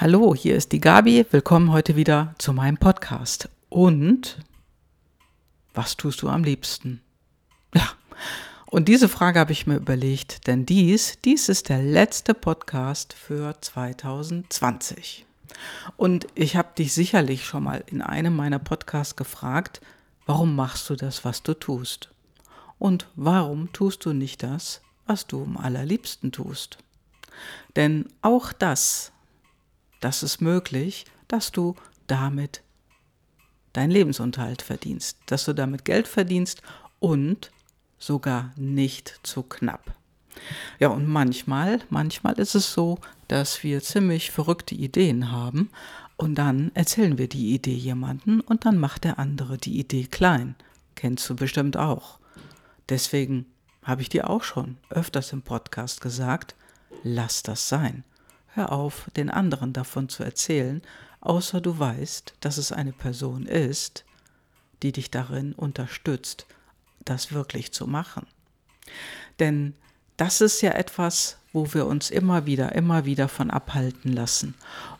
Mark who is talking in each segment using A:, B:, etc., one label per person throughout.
A: Hallo, hier ist die Gabi. Willkommen heute wieder zu meinem Podcast. Und was tust du am liebsten? Ja, und diese Frage habe ich mir überlegt, denn dies, dies ist der letzte Podcast für 2020. Und ich habe dich sicherlich schon mal in einem meiner Podcasts gefragt, warum machst du das, was du tust? Und warum tust du nicht das, was du am allerliebsten tust? Denn auch das das ist möglich, dass du damit deinen Lebensunterhalt verdienst, dass du damit Geld verdienst und sogar nicht zu knapp. Ja, und manchmal, manchmal ist es so, dass wir ziemlich verrückte Ideen haben und dann erzählen wir die Idee jemanden und dann macht der andere die Idee klein. Kennst du bestimmt auch. Deswegen habe ich dir auch schon öfters im Podcast gesagt, lass das sein. Hör auf, den anderen davon zu erzählen, außer du weißt, dass es eine Person ist, die dich darin unterstützt, das wirklich zu machen. Denn das ist ja etwas, wo wir uns immer wieder, immer wieder von abhalten lassen.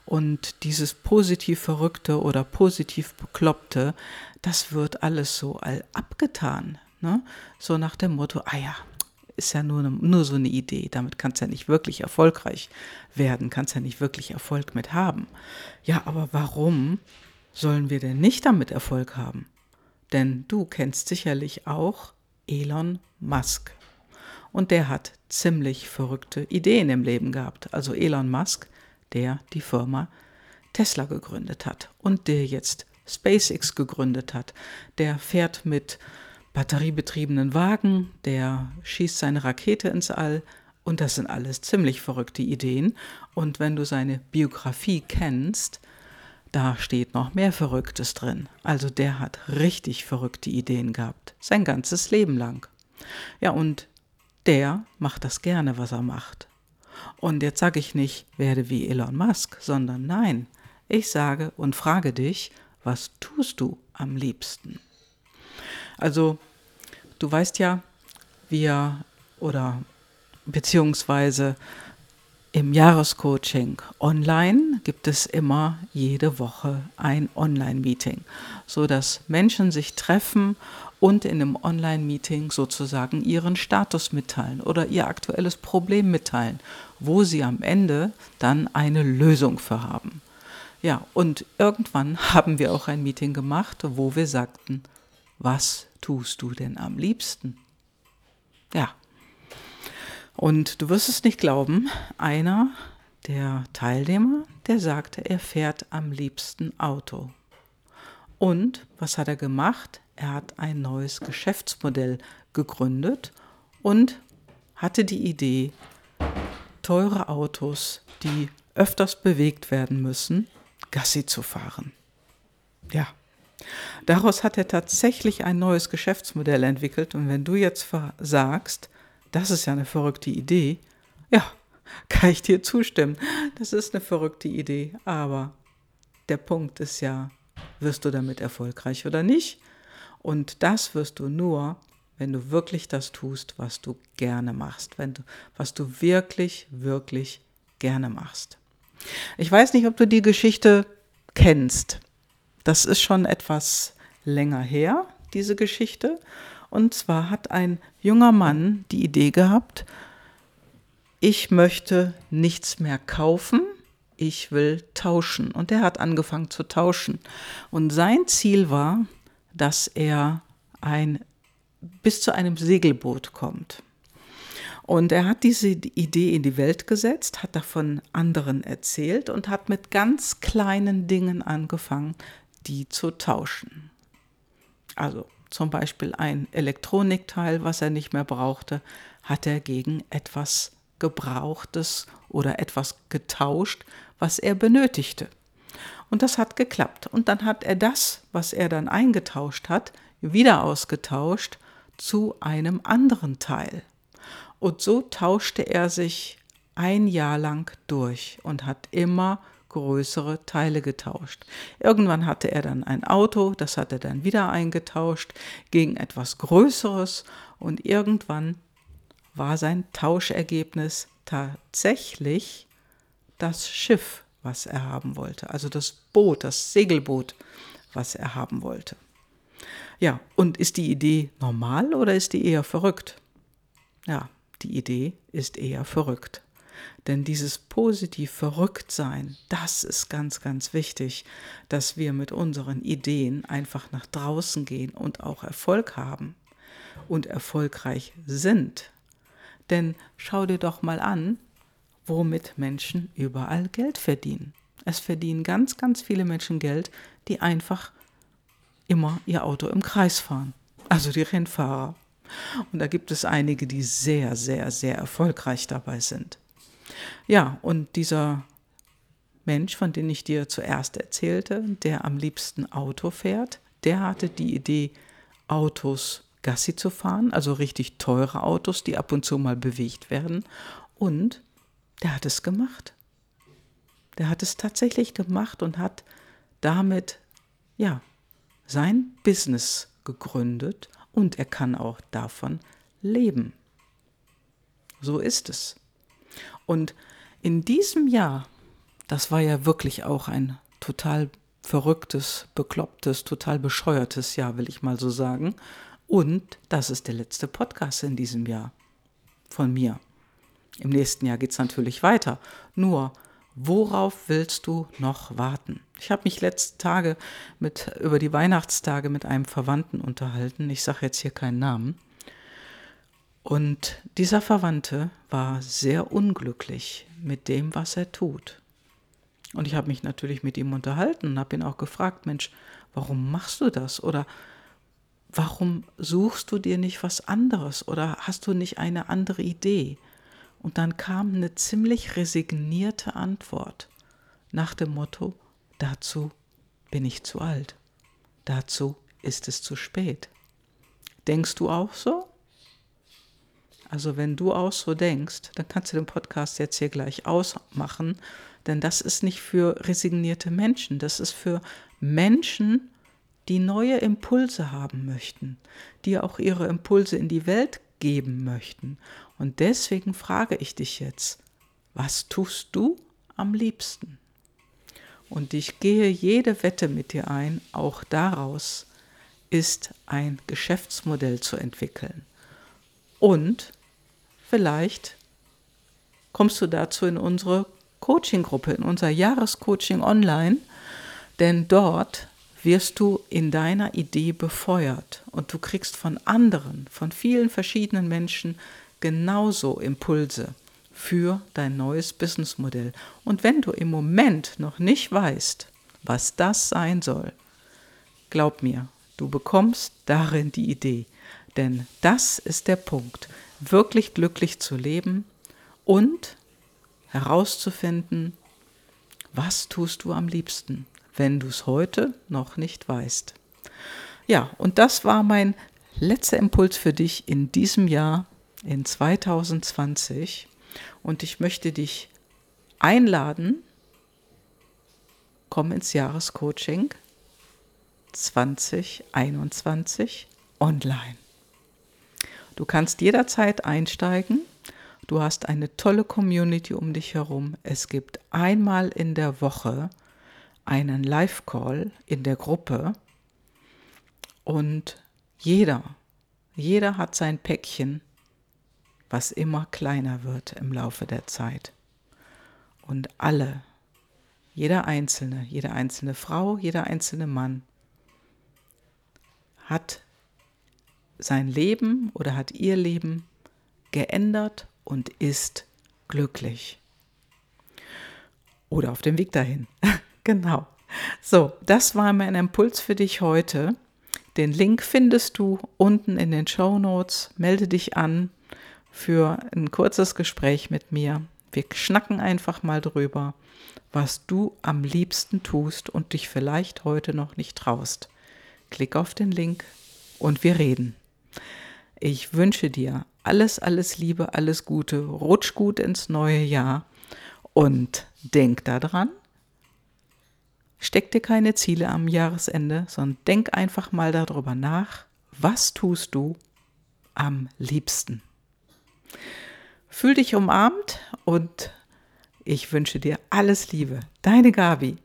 A: Und dieses positiv Verrückte oder positiv Bekloppte, das wird alles so all abgetan. Ne? So nach dem Motto, ah ja, ist ja nur, nur so eine Idee. Damit kannst du ja nicht wirklich erfolgreich werden, kannst ja nicht wirklich Erfolg mit haben. Ja, aber warum sollen wir denn nicht damit Erfolg haben? Denn du kennst sicherlich auch Elon Musk. Und der hat ziemlich verrückte Ideen im Leben gehabt. Also Elon Musk, der die Firma Tesla gegründet hat und der jetzt SpaceX gegründet hat. Der fährt mit batteriebetriebenen Wagen, der schießt seine Rakete ins All und das sind alles ziemlich verrückte Ideen. Und wenn du seine Biografie kennst, da steht noch mehr Verrücktes drin. Also der hat richtig verrückte Ideen gehabt, sein ganzes Leben lang. Ja, und der macht das gerne, was er macht. Und jetzt sage ich nicht, werde wie Elon Musk, sondern nein, ich sage und frage dich, was tust du am liebsten? Also, du weißt ja, wir oder beziehungsweise im Jahrescoaching online gibt es immer jede Woche ein Online-Meeting, so dass Menschen sich treffen und in einem Online-Meeting sozusagen ihren Status mitteilen oder ihr aktuelles Problem mitteilen, wo sie am Ende dann eine Lösung für haben. Ja, und irgendwann haben wir auch ein Meeting gemacht, wo wir sagten, was tust du denn am liebsten? Ja. Und du wirst es nicht glauben, einer der Teilnehmer, der sagte, er fährt am liebsten Auto. Und was hat er gemacht? Er hat ein neues Geschäftsmodell gegründet und hatte die Idee, teure Autos, die öfters bewegt werden müssen, Gassi zu fahren. Ja, Daraus hat er tatsächlich ein neues Geschäftsmodell entwickelt. Und wenn du jetzt sagst, das ist ja eine verrückte Idee, ja, kann ich dir zustimmen. Das ist eine verrückte Idee. Aber der Punkt ist ja, wirst du damit erfolgreich oder nicht? Und das wirst du nur, wenn du wirklich das tust, was du gerne machst, wenn du, was du wirklich, wirklich gerne machst. Ich weiß nicht, ob du die Geschichte kennst. Das ist schon etwas länger her, diese Geschichte. Und zwar hat ein junger Mann die Idee gehabt, ich möchte nichts mehr kaufen, ich will tauschen. Und er hat angefangen zu tauschen. Und sein Ziel war, dass er ein, bis zu einem Segelboot kommt. Und er hat diese Idee in die Welt gesetzt, hat davon anderen erzählt und hat mit ganz kleinen Dingen angefangen, die zu tauschen. Also zum Beispiel ein Elektronikteil, was er nicht mehr brauchte, hat er gegen etwas Gebrauchtes oder etwas getauscht, was er benötigte. Und das hat geklappt. Und dann hat er das, was er dann eingetauscht hat, wieder ausgetauscht zu einem anderen Teil. Und so tauschte er sich ein Jahr lang durch und hat immer größere Teile getauscht. Irgendwann hatte er dann ein Auto, das hat er dann wieder eingetauscht gegen etwas Größeres und irgendwann war sein Tauschergebnis tatsächlich das Schiff, was er haben wollte. Also das Boot, das Segelboot, was er haben wollte. Ja, und ist die Idee normal oder ist die eher verrückt? Ja, die Idee ist eher verrückt. Denn dieses positiv verrückt sein, das ist ganz, ganz wichtig, dass wir mit unseren Ideen einfach nach draußen gehen und auch Erfolg haben und erfolgreich sind. Denn schau dir doch mal an, womit Menschen überall Geld verdienen. Es verdienen ganz, ganz viele Menschen Geld, die einfach immer ihr Auto im Kreis fahren. Also die Rennfahrer. Und da gibt es einige, die sehr, sehr, sehr erfolgreich dabei sind. Ja, und dieser Mensch, von dem ich dir zuerst erzählte, der am liebsten Auto fährt, der hatte die Idee, Autos Gassi zu fahren, also richtig teure Autos, die ab und zu mal bewegt werden. Und der hat es gemacht. Der hat es tatsächlich gemacht und hat damit, ja, sein Business gegründet und er kann auch davon leben. So ist es. Und in diesem Jahr, das war ja wirklich auch ein total verrücktes, beklopptes, total bescheuertes Jahr, will ich mal so sagen. Und das ist der letzte Podcast in diesem Jahr von mir. Im nächsten Jahr geht es natürlich weiter. Nur, worauf willst du noch warten? Ich habe mich letzte Tage mit, über die Weihnachtstage mit einem Verwandten unterhalten. Ich sage jetzt hier keinen Namen. Und dieser Verwandte war sehr unglücklich mit dem, was er tut. Und ich habe mich natürlich mit ihm unterhalten und habe ihn auch gefragt, Mensch, warum machst du das? Oder warum suchst du dir nicht was anderes? Oder hast du nicht eine andere Idee? Und dann kam eine ziemlich resignierte Antwort nach dem Motto, dazu bin ich zu alt, dazu ist es zu spät. Denkst du auch so? Also wenn du auch so denkst, dann kannst du den Podcast jetzt hier gleich ausmachen, denn das ist nicht für resignierte Menschen, das ist für Menschen, die neue Impulse haben möchten, die auch ihre Impulse in die Welt geben möchten. Und deswegen frage ich dich jetzt, was tust du am liebsten? Und ich gehe jede Wette mit dir ein, auch daraus ist ein Geschäftsmodell zu entwickeln. Und vielleicht kommst du dazu in unsere Coaching-Gruppe, in unser Jahrescoaching online, denn dort wirst du in deiner Idee befeuert und du kriegst von anderen, von vielen verschiedenen Menschen genauso Impulse für dein neues Businessmodell. Und wenn du im Moment noch nicht weißt, was das sein soll, glaub mir, du bekommst darin die Idee. Denn das ist der Punkt, wirklich glücklich zu leben und herauszufinden, was tust du am liebsten wenn du es heute noch nicht weißt. Ja, und das war mein letzter Impuls für dich in diesem Jahr, in 2020. Und ich möchte dich einladen, komm ins Jahrescoaching 2021 online. Du kannst jederzeit einsteigen. Du hast eine tolle Community um dich herum. Es gibt einmal in der Woche einen Live-Call in der Gruppe und jeder, jeder hat sein Päckchen, was immer kleiner wird im Laufe der Zeit. Und alle, jeder Einzelne, jede einzelne Frau, jeder einzelne Mann hat sein Leben oder hat ihr Leben geändert und ist glücklich. Oder auf dem Weg dahin. Genau. So, das war mein Impuls für dich heute. Den Link findest du unten in den Show Notes. Melde dich an für ein kurzes Gespräch mit mir. Wir schnacken einfach mal drüber, was du am liebsten tust und dich vielleicht heute noch nicht traust. Klick auf den Link und wir reden. Ich wünsche dir alles, alles Liebe, alles Gute, rutsch gut ins neue Jahr und denk daran, Steck dir keine Ziele am Jahresende, sondern denk einfach mal darüber nach, was tust du am liebsten. Fühl dich umarmt und Ich wünsche dir alles Liebe. Deine Gabi.